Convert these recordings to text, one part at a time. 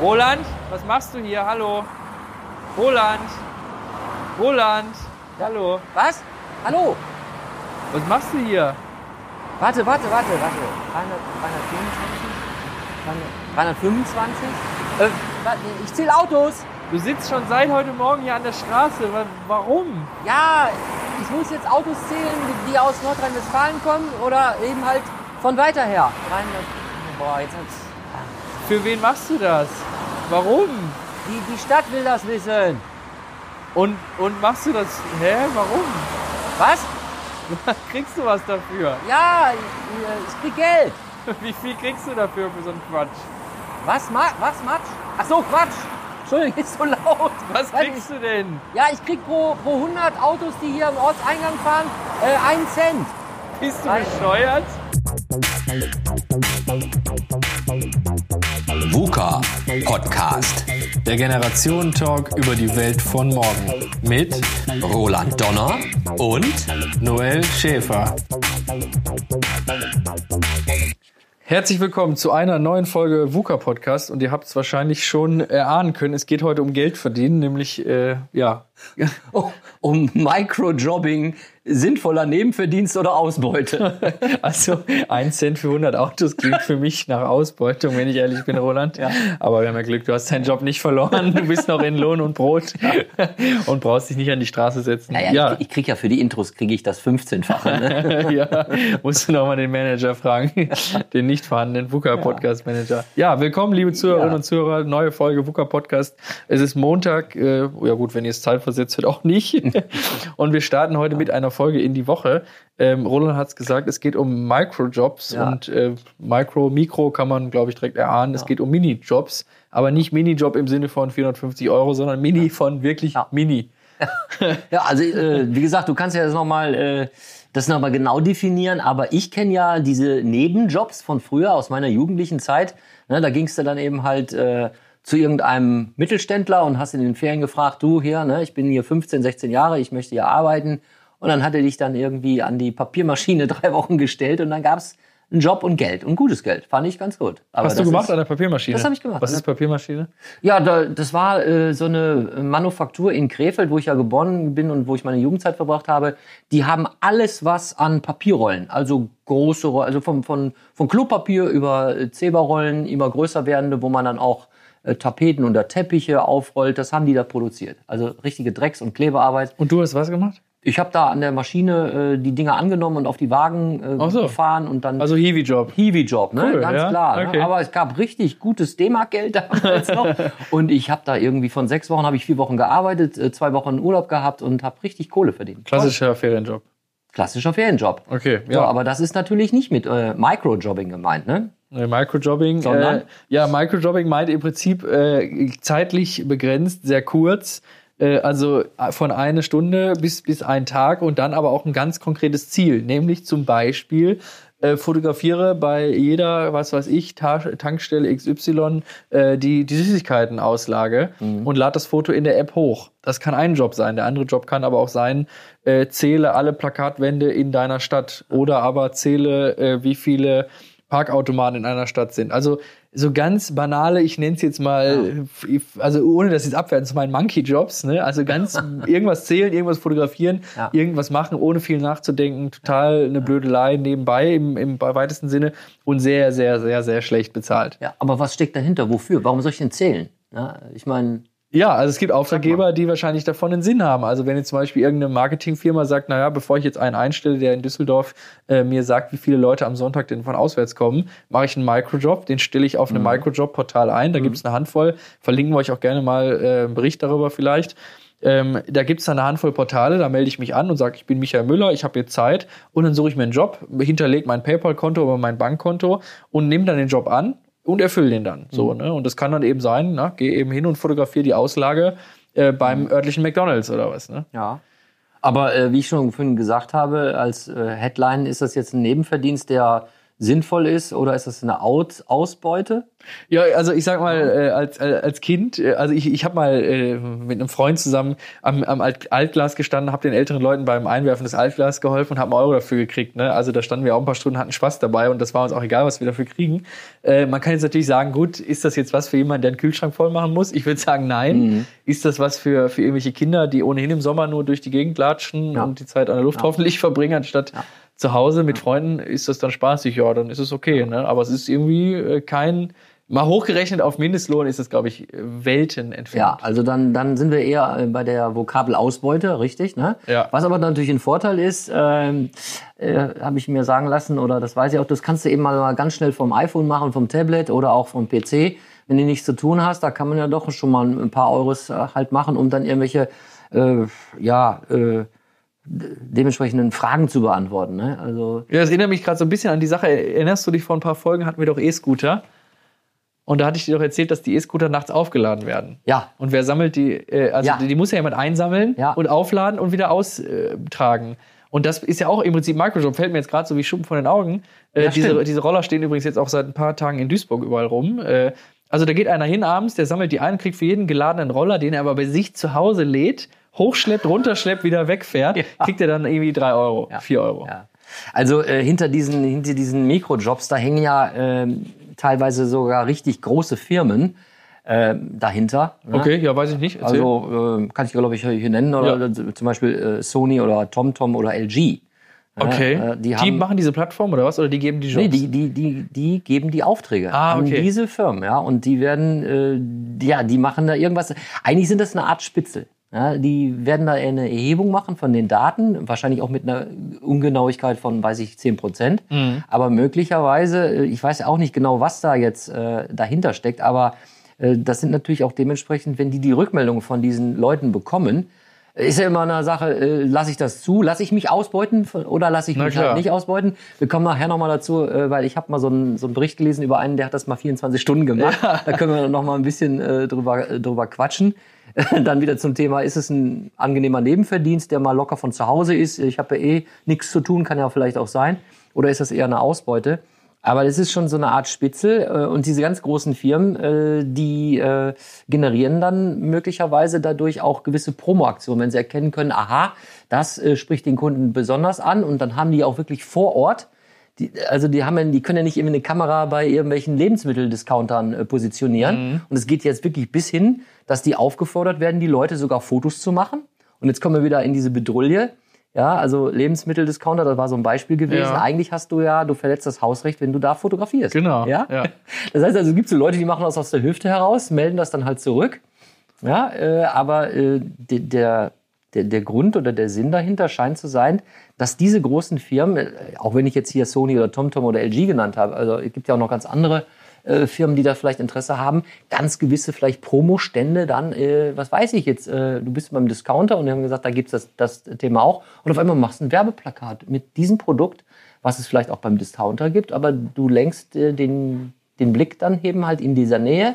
Roland, was machst du hier? Hallo. Roland. Roland. Hallo. Was? Hallo? Was machst du hier? Warte, warte, warte, warte. 300, 325? 325? Äh, warte, ich zähle Autos. Du sitzt schon seit heute Morgen hier an der Straße. Wa- Warum? Ja, ich muss jetzt Autos zählen, die, aus Nordrhein-Westfalen kommen oder eben halt von weiter her. 300, boah, jetzt hat's, Für wen machst du das? Warum? die, die Stadt will das wissen. Und, und machst du das? Hä? Warum? Was? Kriegst du was dafür? Ja, ich, ich krieg Geld. Wie viel kriegst du dafür für so einen Quatsch? Was, Ma was, Matsch? Ach so, Quatsch. Entschuldigung, ist so laut. Was Weiß kriegst du denn? Ja, ich krieg pro, pro 100 Autos, die hier im Ortseingang fahren, äh, einen Cent. Bist du Was? bescheuert? VUCA Podcast. Der Generationentalk über die Welt von morgen. Mit Roland Donner und Noel Schäfer. Herzlich willkommen zu einer neuen Folge VUCA Podcast und ihr habt es wahrscheinlich schon erahnen können, es geht heute um Geld verdienen, nämlich äh, ja, um Microjobbing, sinnvoller Nebenverdienst oder Ausbeute. also ein Cent für 100 Autos klingt für mich nach Ausbeutung, wenn ich ehrlich bin, Roland. Ja. Aber wir haben ja Glück, du hast deinen Job nicht verloren, du bist noch in Lohn und Brot und brauchst dich nicht an die Straße setzen. Naja, Ich, ich krieg ja für die Intros kriege ich das 15-fache. Ne? ja, musst du noch mal den Manager fragen, den nicht vorhandenen VUCA Podcast Manager. Ja, willkommen, liebe Zuhörerinnen Ja. und Zuhörer, neue Folge VUCA Podcast. Es ist Montag, äh, ja gut, wenn ihr es zeitversetzt hört, auch nicht. und wir starten heute mit einer Folge in die Woche. Ähm, Roland hat es gesagt, es geht um Microjobs Ja. und äh, Micro, Mikro kann man, glaube ich, direkt erahnen. Es geht um Minijobs, aber nicht Minijob im Sinne von 450 Euro, sondern Mini von wirklich Ja. Mini. Ja, also äh, wie gesagt, du kannst ja das nochmal äh, das noch mal genau definieren, aber ich kenne ja diese Nebenjobs von früher aus meiner jugendlichen Zeit. Ne, da gingst du dann eben halt äh, zu irgendeinem Mittelständler und hast in den Ferien gefragt, du hier, ne, ich bin hier 15, 16 Jahre, ich möchte hier arbeiten. Und dann hat er dich dann irgendwie an die Papiermaschine drei Wochen gestellt und dann gab's einen Job und Geld und gutes Geld. Fand ich ganz gut. Aber Hast du gemacht ist- an der Papiermaschine? Das hab ich gemacht. Was ist Papiermaschine? ja, da, das war äh, so eine Manufaktur in Krefeld, wo ich ja geboren bin und wo ich meine Jugendzeit verbracht habe. Die haben alles, was an Papierrollen, also große Rollen, also vom, von, von Klopapier über äh, Zeberrollen, immer größer werdende, wo man dann auch äh, Tapeten oder Teppiche aufrollt, das haben die da produziert. Also richtige Drecks- und Klebearbeit. Und du hast was gemacht? Ich habe da an der Maschine äh, die Dinger angenommen und auf die Wagen äh, so. gefahren und dann Also Hiwi-Job. Hiwi-Job, ne? Cool, Ganz ja, klar. okay. Ne? Aber es gab richtig gutes D-Mark-Geld damals noch. und ich habe da irgendwie von sechs Wochen habe ich vier Wochen gearbeitet, äh, zwei Wochen Urlaub gehabt und habe richtig Kohle verdient. Klassischer Ferienjob. Klassischer Ferienjob. Okay, So, ja. aber das ist natürlich nicht mit äh, Microjobbing gemeint, ne? Microjobbing. Sondern? Äh, ja, Microjobbing meint im Prinzip äh, zeitlich begrenzt, sehr kurz. Äh, also äh, von eine Stunde bis, bis ein Tag und dann aber auch ein ganz konkretes Ziel. Nämlich zum Beispiel äh, fotografiere bei jeder, was weiß ich, Ta Tankstelle XY äh, die, die Süßigkeiten-Auslage und lad das Foto in der App hoch. Das kann ein Job sein. Der andere Job kann aber auch sein, äh, zähle alle Plakatwände in deiner Stadt oder aber zähle, äh, wie viele Parkautomaten in einer Stadt sind. Also so ganz banale, ich nenne es jetzt mal, also ohne das jetzt abwerten zu meinen Monkey-Jobs, ne? Also ganz irgendwas zählen, irgendwas fotografieren, Ja. irgendwas machen, ohne viel nachzudenken, total eine Blödelei nebenbei im, im weitesten Sinne und sehr, sehr, sehr, sehr schlecht bezahlt. Ja, aber was steckt dahinter? Wofür? Warum soll ich denn zählen? Ja, ich meine, Ja, also es gibt Auftraggeber, die wahrscheinlich davon einen Sinn haben. Also wenn jetzt zum Beispiel irgendeine Marketingfirma sagt, naja, bevor ich jetzt einen einstelle, der in Düsseldorf äh, mir sagt, wie viele Leute am Sonntag denn von auswärts kommen, mache ich einen Microjob, den stelle ich auf einem Microjob-Portal ein. Da gibt es eine Handvoll, verlinken wir euch auch gerne mal äh, einen Bericht darüber vielleicht. Ähm, da gibt es dann eine Handvoll Portale, da melde ich mich an und sage, ich bin Michael Müller, ich habe jetzt Zeit. Und dann suche ich mir einen Job, hinterlege mein PayPal-Konto oder mein Bankkonto und nehme dann den Job an und erfülle den dann. So, ne? Und das kann dann eben sein, ne? geh eben hin und fotografiere die Auslage äh, beim örtlichen McDonalds oder was. Ne? Ja. Aber äh, wie ich schon vorhin gesagt habe, als äh, Headline ist das jetzt ein Nebenverdienst, der sinnvoll ist oder ist das eine Out Ausbeute? Ja, also ich sag mal, äh, als, äh, als Kind, äh, also ich, ich habe mal äh, mit einem Freund zusammen am, am Alt Altglas gestanden, habe den älteren Leuten beim Einwerfen des Altglas geholfen und habe einen Euro dafür gekriegt. Ne? Also da standen wir auch ein paar Stunden, hatten Spaß dabei und das war uns auch egal, was wir dafür kriegen. Äh, man kann jetzt natürlich sagen, gut, ist das jetzt was für jemanden, der einen Kühlschrank voll machen muss? Ich würde sagen, nein. Mhm. Ist das was für, für irgendwelche Kinder, die ohnehin im Sommer nur durch die Gegend latschen ja. und die Zeit an der Luft ja. hoffentlich verbringen, anstatt ja zu Hause mit Freunden ist das dann spaßig, ja, dann ist es okay. Ne? Aber es ist irgendwie äh, kein, mal hochgerechnet auf Mindestlohn ist es, glaube ich, Welten entfernt. Ja, also dann, dann sind wir eher äh, bei der Vokabelausbeute, richtig. Ne? Ja. Was aber natürlich ein Vorteil ist, ähm, äh, habe ich mir sagen lassen, oder das weiß ich auch, das kannst du eben mal ganz schnell vom iPhone machen, vom Tablet oder auch vom PC. Wenn du nichts zu tun hast, da kann man ja doch schon mal ein paar Euros äh, halt machen, um dann irgendwelche, äh, ja, äh, dementsprechenden Fragen zu beantworten. Ne? Also ja, das erinnert mich gerade so ein bisschen an die Sache. Erinnerst du dich vor ein paar Folgen hatten wir doch E-Scooter? Und da hatte ich dir doch erzählt, dass die E-Scooter nachts aufgeladen werden. Ja. Und wer sammelt die? Äh, also Ja. die, die muss ja jemand einsammeln Ja. und aufladen und wieder austragen. Und das ist ja auch im Prinzip Microjob, fällt mir jetzt gerade so wie Schuppen von den Augen. Äh, Ja, diese, diese Roller stehen übrigens jetzt auch seit ein paar Tagen in Duisburg überall rum. Äh, also da geht einer hin abends, der sammelt die ein, kriegt für jeden geladenen Roller, den er aber bei sich zu Hause lädt, hochschleppt, runterschleppt, wieder wegfährt, Ja. kriegt er dann irgendwie drei Euro, Ja. vier Euro. Ja. Also äh, hinter diesen hinter diesen Mikrojobs, da hängen ja ähm, teilweise sogar richtig große Firmen ähm, dahinter. ne? Okay, ja, weiß ich nicht. Erzähl. Also äh, kann ich glaube ich hier nennen oder zum Beispiel äh, Sony oder TomTom oder LG. okay. äh, die die, machen diese Plattform oder was? Oder die geben die Jobs? Nee, die, die, die, die geben die Aufträge Ah, an okay. diese Firmen, ja. Und die werden, äh, ja, die machen da irgendwas. Eigentlich sind das eine Art Spitzel. Ja, die werden da eine Erhebung machen von den Daten, wahrscheinlich auch mit einer Ungenauigkeit von, weiß ich, 10 Prozent. Mhm. Aber möglicherweise, äh, ich weiß ja auch nicht genau, was da jetzt äh, dahinter steckt, aber äh, das sind natürlich auch dementsprechend, wenn die die Rückmeldung von diesen Leuten bekommen, ist ja immer eine Sache, äh, lasse ich das zu, lasse ich mich ausbeuten oder lasse ich Na mich klar. halt nicht ausbeuten. Wir kommen nachher nochmal dazu, äh, weil ich habe mal so einen, so einen Bericht gelesen über einen, der hat das mal 24 Stunden gemacht. Da können wir noch mal ein bisschen äh, drüber, äh, drüber quatschen. Dann wieder zum Thema, ist es ein angenehmer Nebenverdienst, der mal locker von zu Hause ist? Ich habe ja eh nichts zu tun, kann ja vielleicht auch sein. Oder ist das eher eine Ausbeute? Aber das ist schon so eine Art Spitzel. äh, Und diese ganz großen Firmen, äh, die äh, generieren dann möglicherweise dadurch auch gewisse Promoaktionen, wenn sie erkennen können, aha, das spricht den Kunden besonders an. Und dann haben die auch wirklich vor Ort die, also die haben ja, die können ja nicht irgendwie eine Kamera bei irgendwelchen Lebensmitteldiscountern äh, positionieren. Und es geht jetzt wirklich bis hin, dass die aufgefordert werden, die Leute sogar Fotos zu machen. Und jetzt kommen wir wieder in diese Bedrulle. Ja, also Lebensmitteldiscounter, das war so ein Beispiel gewesen. Ja. Eigentlich hast du ja, du verletzt das Hausrecht, wenn du da fotografierst. Genau, Ja. ja. Das heißt also, es gibt so Leute, die machen das aus der Hüfte heraus, melden das dann halt zurück. Ja, äh, aber äh, de, der, der, der Grund oder der Sinn dahinter scheint zu sein, dass diese großen Firmen, äh, auch wenn ich jetzt hier Sony oder TomTom oder LG genannt habe, also es gibt ja auch noch ganz andere äh, Firmen, die da vielleicht Interesse haben, ganz gewisse vielleicht Promostände dann, äh, was weiß ich jetzt, äh, du bist beim Discounter und die haben gesagt, da gibt's das, das Thema auch und auf einmal machst du ein Werbeplakat mit diesem Produkt, was es vielleicht auch beim Discounter gibt, aber du lenkst äh, den, den Blick dann eben halt in dieser Nähe.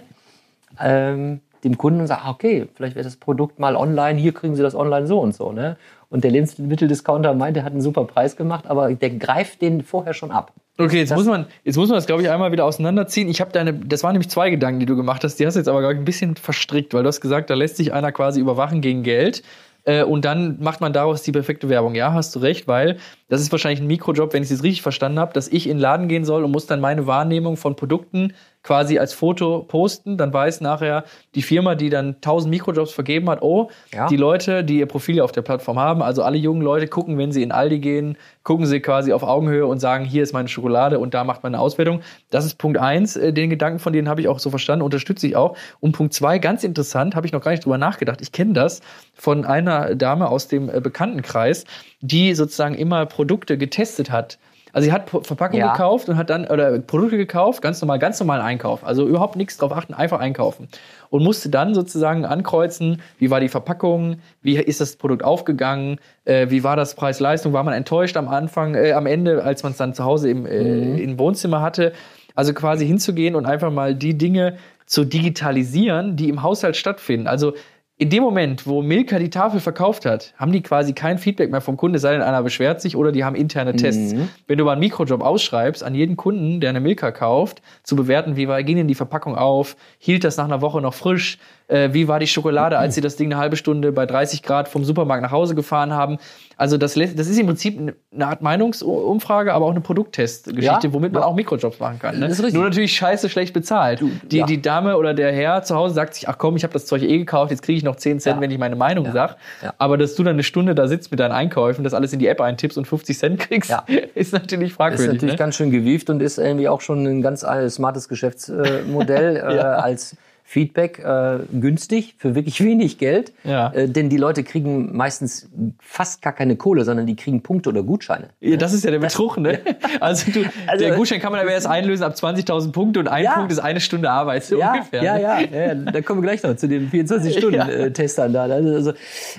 Ähm, dem Kunden und sagt, ah, okay, vielleicht wird das Produkt mal online, hier kriegen Sie das online so und so. Ne? Und der Lebensmitteldiscounter meint, er hat einen super Preis gemacht, aber der greift den vorher schon ab. Okay, jetzt Das- muss man, jetzt muss man das, glaube ich, einmal wieder auseinanderziehen. Ich habe deine, das waren nämlich zwei Gedanken, die du gemacht hast. Die hast du jetzt aber, glaube ich, ein bisschen verstrickt, weil du hast gesagt, da lässt sich einer quasi überwachen gegen Geld. Äh, und dann macht man daraus die perfekte Werbung. Ja, hast du recht, weil das ist wahrscheinlich ein Mikrojob, wenn ich es richtig verstanden habe, dass ich in den Laden gehen soll und muss dann meine Wahrnehmung von Produkten quasi als Foto posten. Dann weiß nachher die Firma, die dann 1000 Mikrojobs vergeben hat, oh, Ja. die Leute, die ihr Profil auf der Plattform haben, also alle jungen Leute gucken, wenn sie in Aldi gehen, gucken sie quasi auf Augenhöhe und sagen, hier ist meine Schokolade und da macht man eine Auswertung. Das ist Punkt eins. Äh, Den Gedanken von denen habe ich auch so verstanden, unterstütze ich auch. Und Punkt zwei, ganz interessant, habe ich noch gar nicht drüber nachgedacht. Ich kenne das von einer Dame aus dem äh, Bekanntenkreis, die sozusagen immer Produkte getestet hat. Also sie hat Verpackungen Ja. gekauft und hat dann oder Produkte gekauft, ganz normal, ganz normalen Einkauf. Also überhaupt nichts drauf achten, einfach einkaufen. Und musste dann sozusagen ankreuzen, wie war die Verpackung, wie ist das Produkt aufgegangen, äh, wie war das Preis-Leistung, war man enttäuscht am Anfang, äh, am Ende, als man es dann zu Hause im, äh, im Wohnzimmer hatte. Also quasi hinzugehen und einfach mal die Dinge zu digitalisieren, die im Haushalt stattfinden. Also in dem Moment, wo Milka die Tafel verkauft hat, haben die quasi kein Feedback mehr vom Kunde, es sei denn, einer beschwert sich oder die haben interne Tests. Wenn du mal einen Mikrojob ausschreibst, an jeden Kunden, der eine Milka kauft, zu bewerten, wie war, ging denn die Verpackung auf, hielt das nach einer Woche noch frisch, äh, wie war die Schokolade, als sie das Ding eine halbe Stunde bei 30 Grad vom Supermarkt nach Hause gefahren haben. Also das, das ist im Prinzip eine Art Meinungsumfrage, aber auch eine Produkttestgeschichte, Ja, womit man auch Mikrojobs machen kann. Ne? Ist. Nur natürlich scheiße schlecht bezahlt. die, ja. die Dame oder der Herr zu Hause sagt sich, ach komm, ich habe das Zeug eh gekauft, jetzt kriege ich noch 10 Cent, Ja. wenn ich meine Meinung. Ja. Aber dass du dann eine Stunde da sitzt mit deinen Einkäufen, das alles in die App eintippst und 50 Cent kriegst, Ja. ist natürlich Ist fragwürdig. natürlich ne? ganz schön gewieft und ist irgendwie auch schon ein ganz smartes Geschäftsmodell äh, als Feedback äh, günstig für wirklich wenig Geld. Ja. Äh, denn die Leute kriegen meistens fast gar keine Kohle, sondern die kriegen Punkte oder Gutscheine. Ja, das ist ja der Betrug, ne? Also, du, Also- der Gutschein kann man aber erst einlösen ab 20.000 Punkte und ein Ja. Punkt ist eine Stunde Arbeit, so Ja, ungefähr. ja, ne? ja, ja, da kommen wir gleich noch zu den 24-Stunden-Testern da. Also,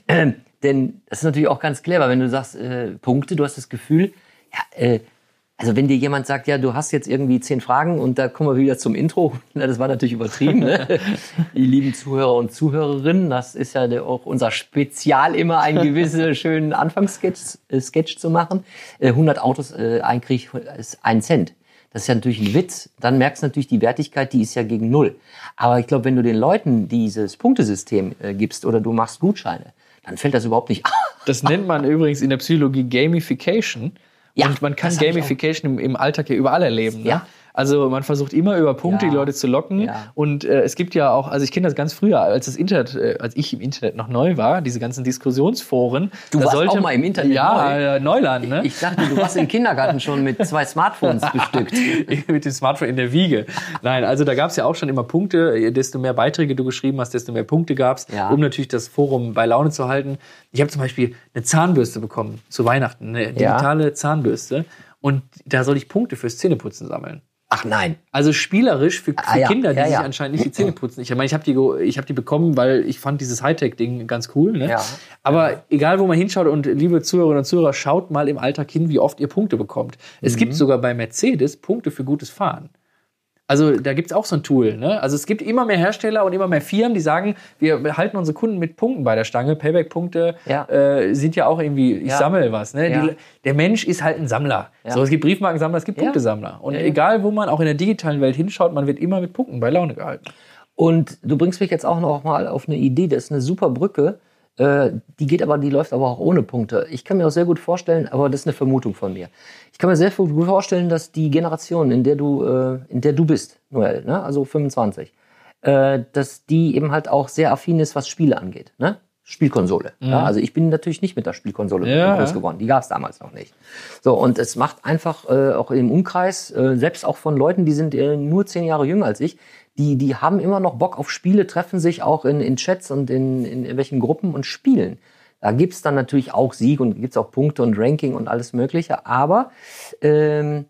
äh, denn das ist natürlich auch ganz clever, wenn du sagst, äh, Punkte, du hast das Gefühl, ja, äh, also wenn dir jemand sagt, ja, du hast jetzt irgendwie zehn Fragen und da kommen wir wieder zum Intro, na, das war natürlich übertrieben, ne? die lieben Zuhörer und Zuhörerinnen, das ist ja auch unser Spezial immer, einen gewissen schönen Anfangssketch äh, Sketch zu machen. Äh, 100 Autos, äh, ein Krieg ist ein Cent. Das ist ja natürlich ein Witz. Dann merkst du natürlich, die Wertigkeit, die ist ja gegen Null. Aber ich glaube, wenn du den Leuten dieses Punktesystem äh, gibst oder du machst Gutscheine, dann fällt das überhaupt nicht. Das nennt man übrigens in der Psychologie Gamification. Ja, und man kann Gamification im, im Alltag ja überall erleben. Ne? Ja. Also man versucht immer über Punkte Ja. die Leute zu locken. Ja. Und äh, es gibt ja auch, also ich kenne das ganz früher, als das Internet, äh, als ich im Internet noch neu war, diese ganzen Diskussionsforen. Du warst sollte, auch mal im Internet ja, neu. äh, Neuland, ne? Ich dachte, du warst im Kindergarten schon mit zwei Smartphones bestückt. mit dem Smartphone in der Wiege. Nein, also da gab es ja auch schon immer Punkte. Desto mehr Beiträge du geschrieben hast, desto mehr Punkte gab's, Ja. um natürlich das Forum bei Laune zu halten. Ich habe zum Beispiel eine Zahnbürste bekommen zu Weihnachten, eine digitale Zahnbürste. Und da soll ich Punkte fürs Zähneputzen sammeln. Ach nein. Also spielerisch für, für Ah, ja. Kinder, die Ja, sich ja. anscheinend nicht die Zähne putzen. Ich meine, ich habe die, ich hab die bekommen, weil ich fand dieses Hightech-Ding ganz cool. Ne? Aber egal, wo man hinschaut und liebe Zuhörerinnen und Zuhörer, schaut mal im Alltag hin, wie oft ihr Punkte bekommt. Es Mhm. gibt sogar bei Mercedes Punkte für gutes Fahren. Also da gibt's auch so ein Tool. Ne? Also es gibt immer mehr Hersteller und immer mehr Firmen, die sagen, wir halten unsere Kunden mit Punkten bei der Stange. Payback-Punkte Ja. äh, sind ja auch irgendwie, ich Ja. sammle was. Ne? Ja. Die, der Mensch ist halt ein Sammler. So, es gibt Briefmarkensammler, es gibt. Punktesammler. Und egal, wo man auch in der digitalen Welt hinschaut, man wird immer mit Punkten bei Laune gehalten. Und du bringst mich jetzt auch noch mal auf eine Idee, das ist eine super Brücke. Äh, die geht aber, die läuft aber auch ohne Punkte. Ich kann mir auch sehr gut vorstellen, aber das ist eine Vermutung von mir. Ich kann mir sehr gut vorstellen, dass die Generation, in der du, äh, in der du bist, Noel, ne? also 25, äh, dass die eben halt auch sehr affin ist, was Spiele angeht. Ne? Spielkonsole. Ja, also ich bin natürlich nicht mit der Spielkonsole Ja. groß geworden. Die gab es damals noch nicht. So, und es macht einfach äh, auch im Umkreis, äh, selbst auch von Leuten, die sind äh, nur zehn Jahre jünger als ich, die, die haben immer noch Bock auf Spiele, treffen sich auch in, in Chats und in, in irgendwelchen Gruppen und spielen. Da gibt's dann natürlich auch Sieg und gibt's auch Punkte und Ranking und alles Mögliche. Aber ähm,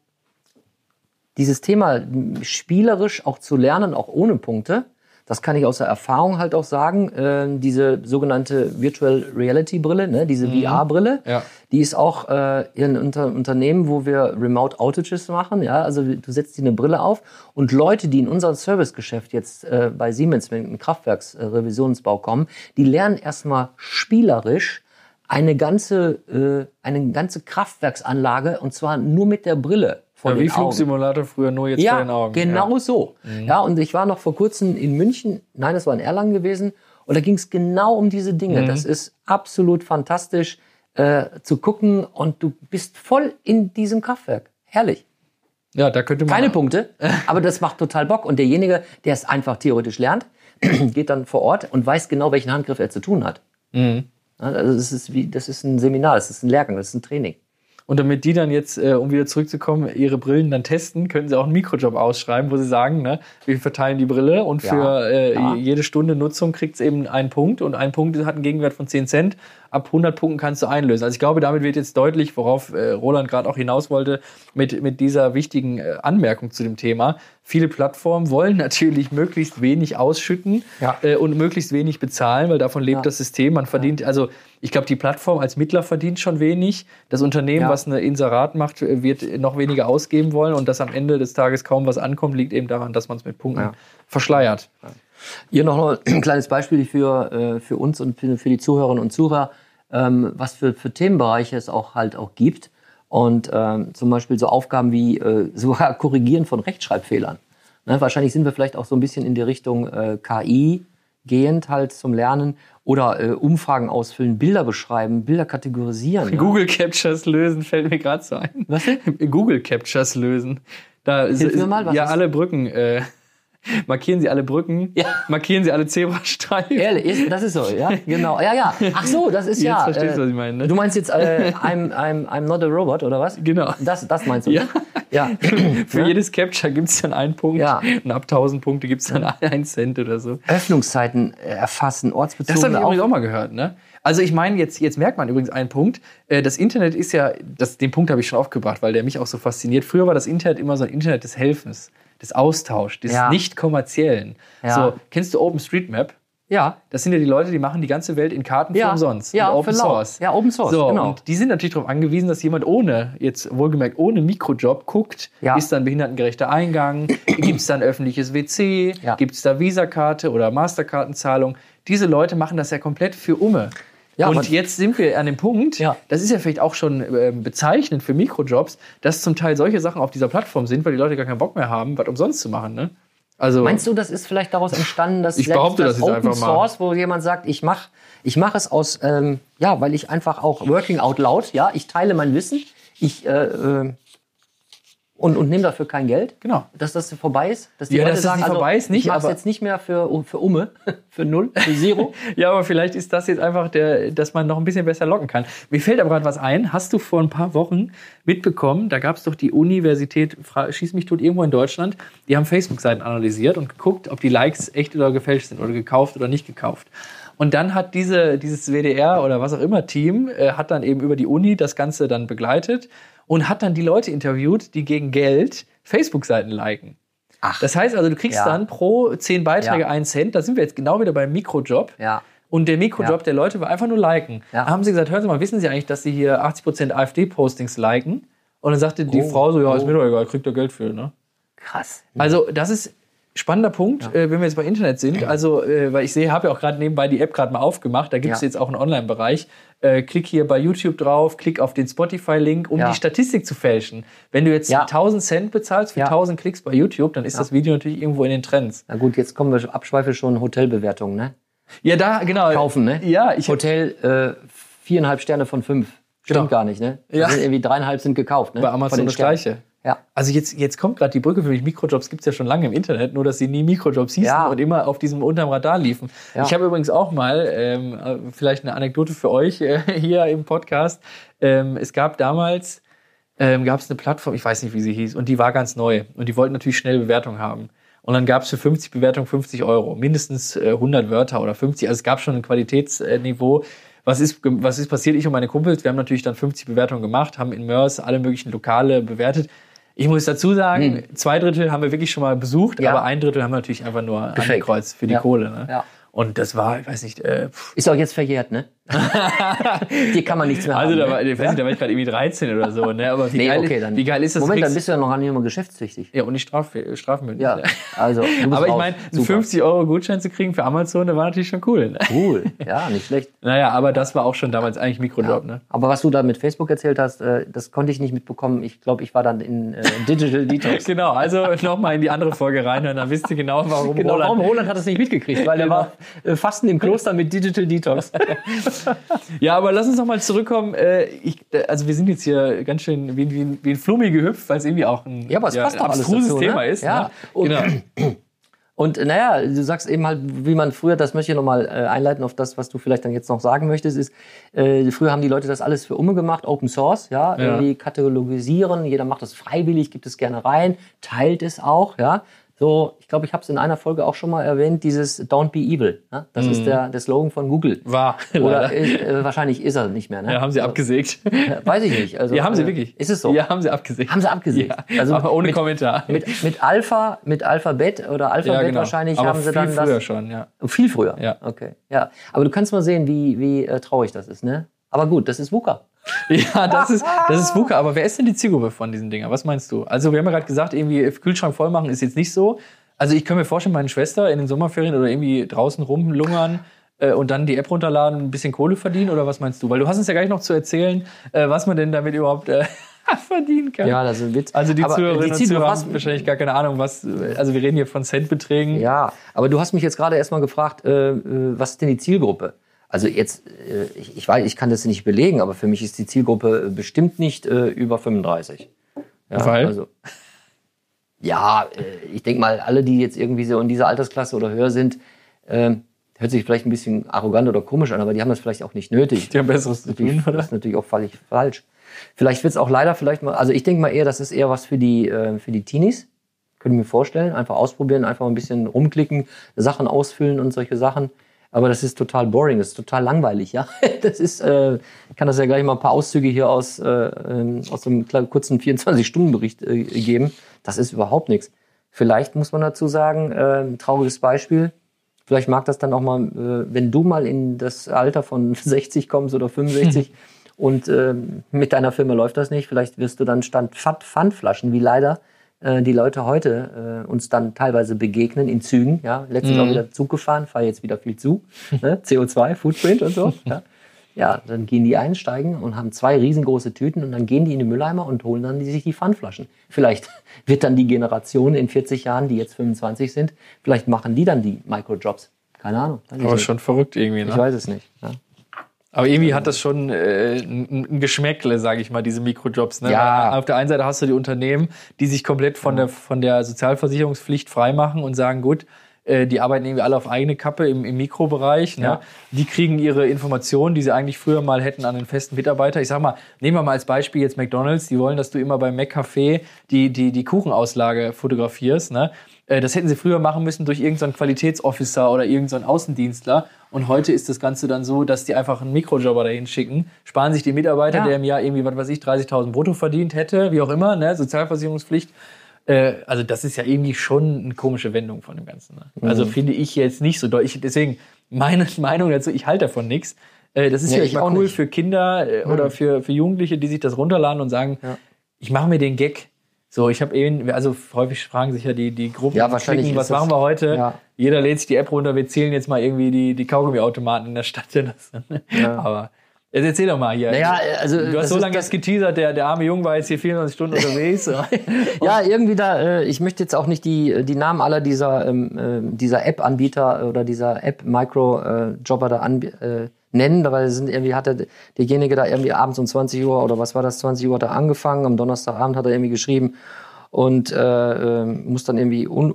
dieses Thema spielerisch auch zu lernen, auch ohne Punkte, das kann ich aus der Erfahrung halt auch sagen. Äh, diese sogenannte Virtual Reality Brille, ne, diese VR-Brille, Ja. die ist auch äh, in unter Unternehmen, wo wir Remote Outages machen. Ja, also du setzt dir eine Brille auf und Leute, die in unser Servicegeschäft jetzt äh, bei Siemens mit einem Kraftwerksrevisionsbau kommen, die lernen erstmal spielerisch eine ganze, äh, eine ganze Kraftwerksanlage und zwar nur mit der Brille vor Ja, den wie Augen. Flugsimulator früher nur jetzt Ja, vor den Augen. genau so. Ja, und ich war noch vor kurzem in München, nein, das war in Erlangen gewesen, und da ging es genau um diese Dinge. Das ist absolut fantastisch äh, zu gucken und du bist voll in diesem Kraftwerk. Herrlich. Ja, da könnte man. Keine Punkte, aber das macht total Bock. Und derjenige, der es einfach theoretisch lernt, geht dann vor Ort und weiß genau, welchen Handgriff er zu tun hat. Mhm. Ja, Also das ist wie, das ist ein Seminar, das ist ein Lehrgang, das ist ein Training. Und damit die dann jetzt, äh, um wieder zurückzukommen, ihre Brillen dann testen, können sie auch einen Mikrojob ausschreiben, wo sie sagen, ne, wir verteilen die Brille und Ja, für äh, ja. jede Stunde Nutzung kriegt es eben einen Punkt und ein Punkt hat einen Gegenwert von 10 Cent. Ab 100 Punkten kannst du einlösen. Also ich glaube, damit wird jetzt deutlich, worauf äh, Roland gerade auch hinaus wollte, mit, mit dieser wichtigen äh, Anmerkung zu dem Thema. Viele Plattformen wollen natürlich möglichst wenig ausschütten Ja. äh, und möglichst wenig bezahlen, weil davon lebt das System. Man verdient, also ich glaube, die Plattform als Mittler verdient schon wenig. Das Unternehmen, Ja. was eine Inserat macht, äh, wird noch weniger ausgeben wollen und dass am Ende des Tages kaum was ankommt, liegt eben daran, dass man es mit Punkten Ja. verschleiert. Hier noch ein kleines Beispiel für, äh, für uns und für, für die Zuhörerinnen und Zuhörer, ähm, was für, für Themenbereiche es auch halt auch gibt. Und ähm, zum Beispiel so Aufgaben wie äh, sogar Korrigieren von Rechtschreibfehlern. Ne, wahrscheinlich sind wir vielleicht auch so ein bisschen in die Richtung äh, KI gehend halt zum Lernen oder äh, Umfragen ausfüllen, Bilder beschreiben, Bilder kategorisieren. Ja. Google Captures lösen fällt mir gerade so ein. Was? Google Captures lösen. Da Hilf mir mal, was ja alle Brücken. Äh, markieren Sie alle Brücken. Ja. Markieren Sie alle Zebrastreifen. Ehrlich, ist, das ist so, ja, genau. Ja, ja. Ach so, das ist Jetzt ja. verstehst du, was ich meine, ne? Du meinst jetzt äh, I'm, I'm, I'm not a robot oder was? Genau. Das, das meinst du? Ja. ne? Ja. Für Ja. jedes Capture gibt es dann einen Punkt. Ja. Und ab 1000 Punkte gibt es dann einen Cent oder so. Öffnungszeiten äh, erfassen, Das habe ich Auf auch mal gehört, ne? Also ich meine, jetzt, jetzt merkt man übrigens einen Punkt. Äh, Das Internet ist ja, das, den Punkt habe ich schon aufgebracht, weil der mich auch so fasziniert. Früher war das Internet immer so ein Internet des Helfens, des Austauschs, des Ja. nicht kommerziellen. Ja. So, kennst du OpenStreetMap? Ja. Das sind ja die Leute, die machen die ganze Welt in Karten Ja. für umsonst. Ja, Open. Source. Ja, Open Source, So, genau. Und die sind natürlich darauf angewiesen, dass jemand ohne, jetzt wohlgemerkt ohne Mikrojob guckt, Ja. ist da ein behindertengerechter Eingang, gibt es da ein öffentliches WC, Ja. gibt es da Visakarte oder Masterkartenzahlung. Diese Leute machen das ja komplett für Umme. Ja, und jetzt sind wir an dem Punkt, Ja. das ist ja vielleicht auch schon ähm, bezeichnend für Mikrojobs, dass zum Teil solche Sachen auf dieser Plattform sind, weil die Leute gar keinen Bock mehr haben, was umsonst zu machen. Ne? Also, Meinst du, das ist vielleicht daraus entstanden, dass Ich behaupte das das Open. Source, wo jemand sagt, ich mache ich mach es aus, ähm, ja, weil ich einfach auch working out loud, ja, ich teile mein Wissen, ich äh, äh, und, und nehme dafür kein Geld. Genau. Dass das vorbei ist. Dass die Ja, Leute dass das sagen, nicht also, vorbei ist, nicht, ich mache es aber- jetzt nicht mehr für, für Umme, für Null, für Zero. Ja, aber vielleicht ist das jetzt einfach der, dass man noch ein bisschen besser locken kann. Mir fällt aber gerade was ein. Hast du vor ein paar Wochen mitbekommen, da gab es doch die Universität, schieß mich tot, irgendwo in Deutschland, die haben Facebook-Seiten analysiert und geguckt, ob die Likes echt oder gefälscht sind oder gekauft oder nicht gekauft. Und dann hat diese, dieses WDR oder was auch immer Team, äh, hat dann eben über die Uni das Ganze dann begleitet und hat dann die Leute interviewt, die gegen Geld Facebook-Seiten liken. Ach. Das heißt also, du kriegst Ja. dann pro zehn Beiträge Ja. einen Cent. Da sind wir jetzt genau wieder beim Mikrojob. Ja. Und der Mikrojob der Leute war einfach nur liken. Da haben sie gesagt, hören Sie mal, wissen Sie eigentlich, dass Sie hier 80% AfD-Postings liken? Und dann sagte die Oh, Frau so, ja, ist oh. mir doch egal, kriegt ihr Geld für, ne? Krass. Also das ist spannender Punkt, äh, wenn wir jetzt bei Internet sind. Also, äh, weil ich sehe, habe ja auch gerade nebenbei die App gerade mal aufgemacht. Da gibt es Ja. jetzt auch einen Online-Bereich. Äh, klick hier bei YouTube drauf, klick auf den Spotify-Link, um Ja. die Statistik zu fälschen. Wenn du jetzt Ja. 1000 Cent bezahlst für Ja. 1000 Klicks bei YouTube, dann ist das Video natürlich irgendwo in den Trends. Na gut, jetzt kommen wir abschweife schon Hotelbewertungen, ne? Ja, da, genau. Kaufen, ne? Ja, ich Hotel äh, viereinhalb Sterne von fünf. Stimmt Genau. gar nicht, ne? Ja. Sind irgendwie dreieinhalb sind gekauft, ne? bei Amazon das. Gleiche. Ja. Also jetzt, jetzt kommt gerade die Brücke für mich. Mikrojobs gibt es ja schon lange im Internet, nur dass sie nie Mikrojobs hießen Ja. und immer auf diesem unterm Radar liefen. Ja. Ich habe übrigens auch mal, ähm, äh, vielleicht eine Anekdote für euch äh, hier im Podcast. Ähm, es gab damals, ähm, gab es eine Plattform, ich weiß nicht, wie sie hieß, und die war ganz neu. Und die wollten natürlich schnell Bewertung haben. Und dann gab es für 50 Bewertungen 50 Euro, mindestens äh, 100 Wörter oder 50. Also es gab schon ein Qualitätsniveau. Was ist, was ist passiert? Ich und meine Kumpels, wir haben natürlich dann 50 Bewertungen gemacht, haben in Mörs alle möglichen Lokale bewertet. Ich muss dazu sagen, zwei Drittel haben wir wirklich schon mal besucht, Hm. Ja. aber ein Drittel haben wir natürlich einfach nur Gefaked. angekreuzt für die Ja. Kohle. Ne? Ja. Und das war, ich weiß nicht, äh, Ist auch jetzt verjährt, ne? Hier kann man nichts mehr also haben. da ne? war, da war ich gerade irgendwie 13 oder so, ne? Aber wie, Nee, geil, okay, dann. wie geil ist das? Moment, dann bist du ja noch nicht mal geschäftstüchtig. ja, und nicht straf, strafmündig. Ja, ne? also. Aber ich meine, einen Super. 50 Euro Gutschein zu kriegen für Amazon, der war natürlich schon cool. Ne? Cool. Ja, nicht schlecht. Naja, aber das war auch schon damals eigentlich Mikrojob, ne? Aber was du da mit Facebook erzählt hast, äh, das konnte ich nicht mitbekommen. Ich glaube, ich war dann in äh, Digital Detox. Genau, also nochmal in die andere Folge reinhören, dann wisst ihr genau, warum Genau, Roland warum Roland hat es nicht mitgekriegt, weil er war äh, Fasten im Kloster mit Digital Detox. Ja, aber lass uns noch mal zurückkommen. Äh, ich, äh, also wir sind jetzt hier ganz schön wie, wie, wie ein Flummi gehüpft, weil es irgendwie auch ein, Ja, aber es passt ein abstruses dazu, ne? Thema ist. Ja. Ne? Und- Genau. Und äh, naja, du sagst eben halt, wie man früher, das möchte ich nochmal äh, einleiten auf das, was du vielleicht dann jetzt noch sagen möchtest, ist, äh, früher haben die Leute das alles für Umme gemacht, Open Source, ja, Ja. irgendwie katalogisieren, jeder macht das freiwillig, gibt es gerne rein, teilt es auch, ja. So, ich glaube, ich habe es in einer Folge auch schon mal erwähnt, dieses Don't be evil. Ne? Das ist der, der Slogan von Google. War. Oder ist, äh, wahrscheinlich ist er nicht mehr. Ne? Ja, haben sie abgesägt. Äh, Weiß ich nicht. Also, Ja, haben sie äh, wirklich. Ist es so? Ja, haben sie abgesägt. Haben sie abgesägt. Ja, Also aber ohne mit- Kommentar. Mit, mit Alpha, mit Alphabet oder Alphabet ja, genau. wahrscheinlich aber haben sie viel dann früher das. schon, ja. Viel früher. Ja. Okay. Ja. Aber du kannst mal sehen, wie, wie äh, traurig das ist, ne? Aber gut, das ist VUCA. Ja, das ist, das ist VUCA. Aber wer ist denn die Zielgruppe von diesen Dingern? Was meinst du? Also, wir haben ja gerade gesagt, irgendwie Kühlschrank voll machen ist jetzt nicht so. Also ich kann mir vorstellen, meine Schwester in den Sommerferien oder irgendwie draußen rumlungern äh, und dann die App runterladen, ein bisschen Kohle verdienen oder was meinst du? Weil du hast uns ja gleich noch zu erzählen, äh, was man denn damit überhaupt äh, verdienen kann. Ja, das ist ein Witz. Also die Aber Zuhörerinnen die und Zuhörer haben wahrscheinlich gar keine Ahnung, was. Also wir reden hier von Centbeträgen. Ja, aber du hast mich jetzt gerade erstmal gefragt, äh, äh, was ist denn die Zielgruppe? Also jetzt, äh, ich, ich weiß, ich kann das nicht belegen, aber für mich ist die Zielgruppe äh, bestimmt nicht äh, über 35. Ja, Weil? Also, ja, ich denke mal, alle, die jetzt irgendwie so in dieser Altersklasse oder höher sind, äh, hört sich vielleicht ein bisschen arrogant oder komisch an, aber die haben das vielleicht auch nicht nötig. Die haben Besseres zu tun, oder? Das ist natürlich auch völlig falsch. Vielleicht wird es auch leider vielleicht mal, also ich denke mal eher, das ist eher was für die, äh, für die Teenies. Könnte ich mir vorstellen. Einfach ausprobieren, einfach ein bisschen rumklicken, Sachen ausfüllen und solche Sachen. Aber das ist total boring, das ist total langweilig, ja. Das ist, äh, ich kann das ja gleich mal ein paar Auszüge hier aus, äh, ähm, aus einem kurzen 24-Stunden-Bericht äh, geben. Das ist überhaupt nichts. Vielleicht muss man dazu sagen, äh, ein trauriges Beispiel. Vielleicht mag das dann auch mal, äh, wenn du mal in das Alter von 60 kommst oder 65 und ähm, mit deiner Firma läuft das nicht, vielleicht wirst du dann Stand Pfand- Pfandflaschen, wie leider äh, die Leute heute äh, uns dann teilweise begegnen in Zügen. Ja, letztens auch wieder Zug gefahren, fahre jetzt wieder viel zu. Ne? CO2, Footprint und so. Ja. ja, dann gehen die einsteigen und haben zwei riesengroße Tüten und dann gehen die in den Mülleimer und holen dann die, sich die Pfandflaschen. Vielleicht wird dann die Generation in 40 Jahren, die jetzt 25 sind, vielleicht machen die dann die Microjobs. Keine Ahnung. ich Aber schon verrückt irgendwie, Ich ne? weiß es nicht. Ja. Aber irgendwie hat das schon äh, ein Geschmäckle, sage ich mal, diese Mikrojobs. Ne? Ja. Auf der einen Seite hast du die Unternehmen, die sich komplett von, der, von der Sozialversicherungspflicht freimachen und sagen, gut, äh, die arbeiten irgendwie alle auf eigene Kappe im, im Mikrobereich. Ne? Ja. Die kriegen ihre Informationen, die sie eigentlich früher mal hätten an den festen Mitarbeiter. Ich sag mal, nehmen wir mal als Beispiel jetzt McDonalds. Die wollen, dass du immer beim McCafé die, die, die Kuchenauslage fotografierst. Ne? Äh, Das hätten sie früher machen müssen durch irgendeinen Qualitätsofficer oder irgendeinen Außendienstler. Und heute ist das Ganze dann so, dass die einfach einen Mikrojobber dahin schicken, sparen sich den Mitarbeiter, Ja. der im Jahr irgendwie, was weiß ich, 30.000 brutto verdient hätte, wie auch immer, ne? Sozialversicherungspflicht. Äh, also das ist ja irgendwie schon eine komische Wendung von dem Ganzen. Ne? Mhm. Also finde ich jetzt nicht so deutlich. Deswegen meine Meinung dazu, ich halte davon nichts. Äh, das ist vielleicht mal auch cool nicht. für Kinder äh, oder für, für Jugendliche, die sich das runterladen und sagen, ich mache mir den Gag. So, ich habe eben, also häufig fragen sich ja die, die Gruppen, Ja, wahrscheinlich klicken, was machen wir heute? Ja. Jeder lädt sich die App runter, wir zählen jetzt mal irgendwie die, die Kaugummiautomaten in der Stadt. Das, Aber jetzt erzähl doch mal hier. Naja, also, du hast so lange das- jetzt geteasert, der, der arme Junge war jetzt hier 24 Stunden unterwegs. Ja, irgendwie da, äh, ich möchte jetzt auch nicht die, die Namen aller dieser, ähm, äh, dieser App-Anbieter oder dieser App-Micro-Jobber da anb äh, nennen, weil sind irgendwie hat der, derjenige da irgendwie abends um 20 Uhr oder was war das, 20 Uhr hat er angefangen, am Donnerstagabend hat er irgendwie geschrieben und äh, äh, muss dann irgendwie un,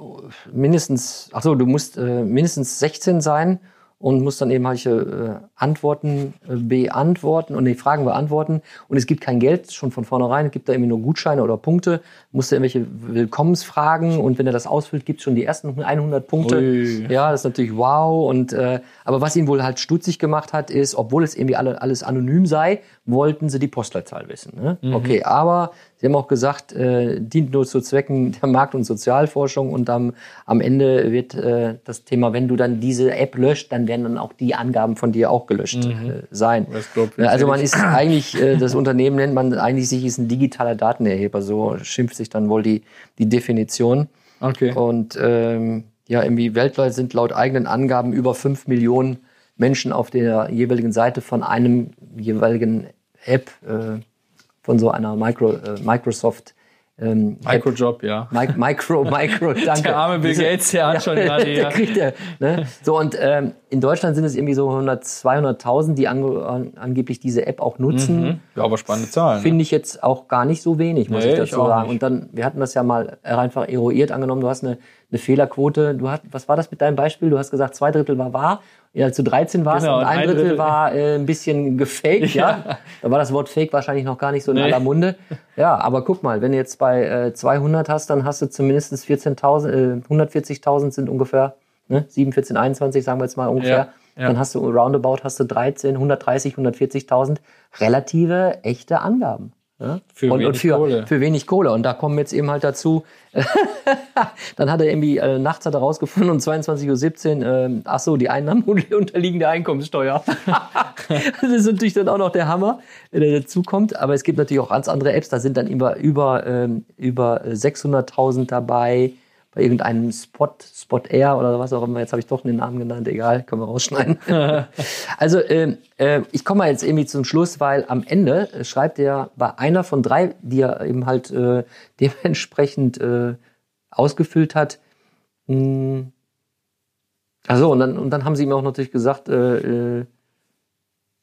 mindestens, ach so, du musst äh, mindestens 16 sein und musst dann eben solche äh, Antworten äh, beantworten und die Fragen beantworten. Und es gibt kein Geld schon von vornherein, es gibt da irgendwie nur Gutscheine oder Punkte, musst du irgendwelche Willkommensfragen und wenn er das ausfüllt, gibt es schon die ersten 100 Punkte. Ui. Ja, das ist natürlich wow. Und äh, aber was ihn wohl halt stutzig gemacht hat, ist, obwohl es irgendwie alle, alles anonym sei, wollten sie die Postleitzahl wissen. Ne? Okay, aber sie haben auch gesagt, äh, dient nur zu Zwecken der Markt- und Sozialforschung und am, am Ende wird äh, das Thema, wenn du dann diese App löscht, dann werden dann auch die Angaben von dir auch gelöscht äh, sein. Ja, also man ist eigentlich, äh, das Unternehmen nennt man eigentlich sich ist ein digitaler Datenerheber, so schimpft sich dann wohl die, die Definition. Okay. Und ähm, ja, irgendwie weltweit sind laut eigenen Angaben über 5 Millionen Menschen auf der jeweiligen Seite von einem jeweiligen App äh, von so einer Micro, äh, Microsoft ähm. Microjob, ja. Mi- Micro, Micro, danke. Der arme Bill Gates, der hat schon gerade hier. kriegt der, ne? So, und ähm, in Deutschland sind es irgendwie so 100, 200.000, die an, angeblich diese App auch nutzen. Ja, aber spannende Zahlen. Finde ich jetzt auch gar nicht so wenig, muss Nee, ich ich dazu auch sagen. nicht. Und dann, wir hatten das ja mal einfach eruiert angenommen, du hast eine, eine Fehlerquote. Du hast, was war das mit deinem Beispiel? Du hast gesagt, zwei Drittel war wahr, ja, zu 13 war es Genau, und ein Drittel, Drittel- war äh, ein bisschen gefaked, ja. Ja. Da war das Wort Fake wahrscheinlich noch gar nicht so in Nee. aller Munde. Ja, aber guck mal, wenn du jetzt bei äh, 200 hast, dann hast du zumindest 14.000, äh, 140.000 sind ungefähr, ne, 7, 14, 21, sagen wir jetzt mal ungefähr. Ja, ja. Dann hast du roundabout hast du 13, 130, 140.000 relative echte Angaben. Ja? Für und, wenig und für, Kohle. für wenig Kohle. Und da kommen jetzt eben halt dazu, dann hat er irgendwie, äh, nachts hat er rausgefunden um 22.17 Uhr, ähm, ach so, die Einnahmen unterliegen der Einkommenssteuer. das ist natürlich dann auch noch der Hammer, der dazu kommt. Aber es gibt natürlich auch ganz andere Apps, da sind dann über, über, ähm, über 600.000 dabei bei irgendeinem Spot, Spot Air oder was auch immer. Jetzt habe ich doch den Namen genannt, egal, können wir rausschneiden. also äh, äh, ich komme mal jetzt irgendwie zum Schluss, weil am Ende äh, schreibt er bei einer von drei, die er eben halt äh, dementsprechend äh, ausgefüllt hat. Mh, also und dann, und dann haben sie ihm auch natürlich gesagt, äh,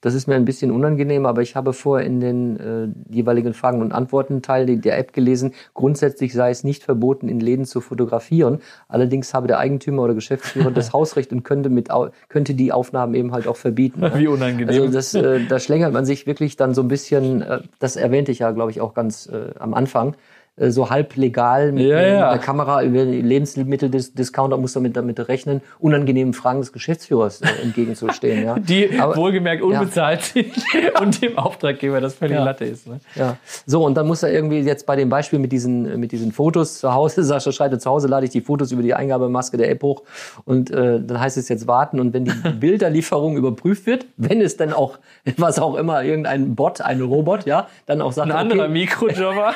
das ist mir ein bisschen unangenehm, aber ich habe vorher in den äh, jeweiligen Fragen- und Antworten-Teil der App gelesen, grundsätzlich sei es nicht verboten, in Läden zu fotografieren. Allerdings habe der Eigentümer oder Geschäftsführer das Hausrecht und könnte, mit, könnte die Aufnahmen eben halt auch verbieten. Ne? Wie unangenehm. Also das, äh, da schlängert man sich wirklich dann so ein bisschen, äh, das erwähnte ich ja, glaube ich, auch ganz äh, am Anfang, so halb legal mit, Ja, ja. der Kamera über den Lebensmitteldiscounter muss damit damit rechnen, unangenehmen Fragen des Geschäftsführers äh, entgegenzustehen. Ja. Die Aber- wohlgemerkt unbezahlt sind und dem Auftraggeber das völlig. Latte ist. Ne? Ja. So, und dann muss er irgendwie jetzt bei dem Beispiel mit diesen, mit diesen Fotos zu Hause, Sascha schreibt, zu Hause lade ich die Fotos über die Eingabemaske der App hoch und äh, dann heißt es jetzt warten und wenn die Bilderlieferung überprüft wird, wenn es dann auch, was auch immer, irgendein Bot, ein Robot, ja, dann auch sagt, Ein anderer okay, Mikrojobber.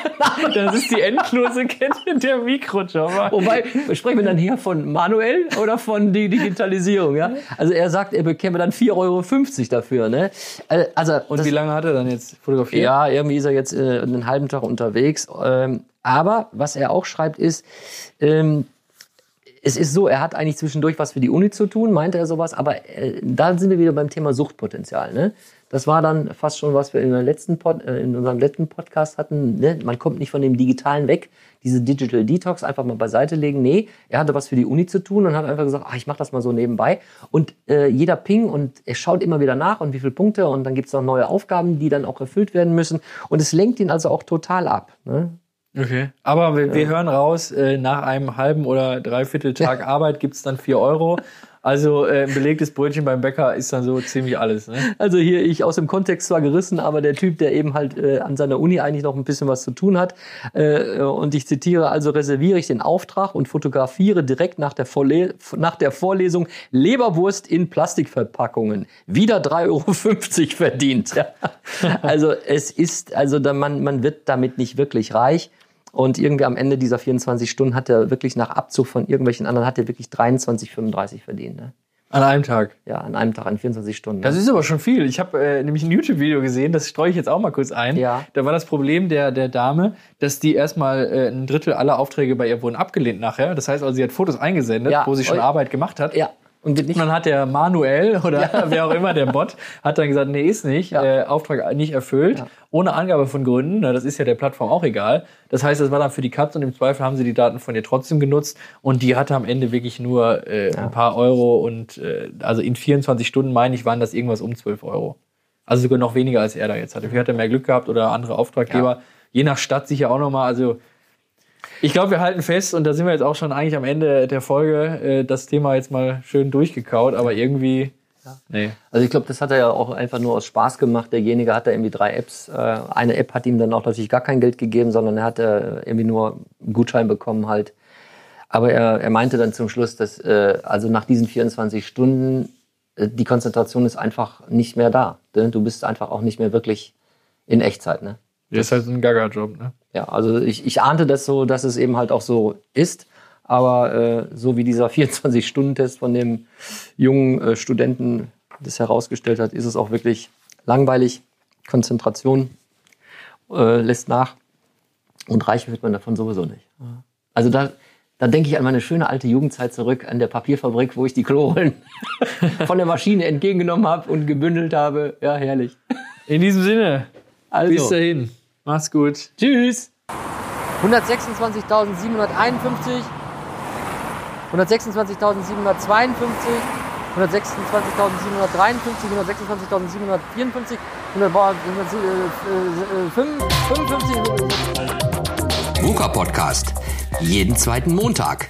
das ist die endlose Kette der Mikrojobber. Wobei, sprechen wir dann hier von manuell oder von die Digitalisierung, ja? Also er sagt, er bekäme dann 4,50 Euro dafür, ne? Äh, Also, Und wie lange hat er dann jetzt fotografiert? Ja, irgendwie ist er jetzt äh, einen halben Tag unterwegs. Ähm, aber was er auch schreibt ist, ähm, es ist so, er hat eigentlich zwischendurch was für die Uni zu tun, meinte er sowas, aber äh, da sind wir wieder beim Thema Suchtpotenzial. Ne? Das war dann fast schon, was wir in, der letzten Pod, äh, in unserem letzten Podcast hatten. Ne? Man kommt nicht von dem Digitalen weg, diese Digital Detox einfach mal beiseite legen. Nee, er hatte was für die Uni zu tun und hat einfach gesagt, ach, ich mache das mal so nebenbei. Und äh, jeder Ping und er schaut immer wieder nach und wie viele Punkte und dann gibt's noch neue Aufgaben, die dann auch erfüllt werden müssen. Und es lenkt ihn also auch total ab. Ne? Okay. Aber wir, wir hören raus, äh, nach einem halben oder dreiviertel Tag Arbeit gibt's dann 4 Euro. Also äh, ein belegtes Brötchen beim Bäcker ist dann so ziemlich alles. Ne? Also hier ich aus dem Kontext zwar gerissen, aber der Typ, der eben halt äh, an seiner Uni eigentlich noch ein bisschen was zu tun hat. Äh, und ich zitiere, also reserviere ich den Auftrag und fotografiere direkt nach der, Vorle nach der Vorlesung Leberwurst in Plastikverpackungen. Wieder 3,50 Euro verdient. Also es ist, also da man, man wird damit nicht wirklich reich. Und irgendwie am Ende dieser 24 Stunden hat er wirklich nach Abzug von irgendwelchen anderen, hat er wirklich 23,35 verdient. Ne? An einem Tag. Ja, an einem Tag, an 24 Stunden. Das ist aber schon viel. Ich habe äh, nämlich ein YouTube-Video gesehen, das streue ich jetzt auch mal kurz ein. Ja. Da war das Problem der, der Dame, dass die erstmal äh, ein Drittel aller Aufträge bei ihr wurden abgelehnt nachher. Das heißt also, sie hat Fotos eingesendet, Ja. wo sie schon. Arbeit gemacht hat. ja. Und nicht dann hat der Manuel oder wer auch immer der Bot hat dann gesagt, nee, ist nicht, Ja. äh, Auftrag nicht erfüllt, Ja. ohne Angabe von Gründen. Na, das ist ja der Plattform auch egal. Das heißt, das war dann für die Katz und im Zweifel haben sie die Daten von ihr trotzdem genutzt und die hatte am Ende wirklich nur äh, ein paar Euro und äh, also in 24 Stunden, meine ich, waren das irgendwas um 12 Euro. Also sogar noch weniger als er da jetzt hatte. Vielleicht hat er mehr Glück gehabt oder andere Auftraggeber. Je nach Stadt sicher auch nochmal. Also ich glaube, wir halten fest, und da sind wir jetzt auch schon eigentlich am Ende der Folge, äh, das Thema jetzt mal schön durchgekaut, aber irgendwie. Nee. Also ich glaube, das hat er ja auch einfach nur aus Spaß gemacht. Derjenige hat da irgendwie drei Apps. Äh, eine App hat ihm dann auch natürlich gar kein Geld gegeben, sondern er hat äh, irgendwie nur einen Gutschein bekommen halt. Aber er, er meinte dann zum Schluss, dass also nach diesen 24 Stunden die Konzentration ist einfach nicht mehr da. Ne? Du bist einfach auch nicht mehr wirklich in Echtzeit. Ne? Das ist halt so ein Gaga-Job, ne? Ja, also ich, ich ahnte das so, dass es eben halt auch so ist. Aber äh, so wie dieser 24-Stunden-Test von dem jungen äh, Studenten das herausgestellt hat, ist es auch wirklich langweilig. Konzentration äh, lässt nach. Und reich wird man davon sowieso nicht. Also da, da denke ich an meine schöne alte Jugendzeit zurück, an der Papierfabrik, wo ich die Klorollen von der Maschine entgegengenommen habe und gebündelt habe. Ja, herrlich. In diesem Sinne, Also, bis dahin. Mach's gut. Tschüss. 126.751, 126.752, 126.753, 126.754, 155. VUCA Podcast. Jeden zweiten Montag.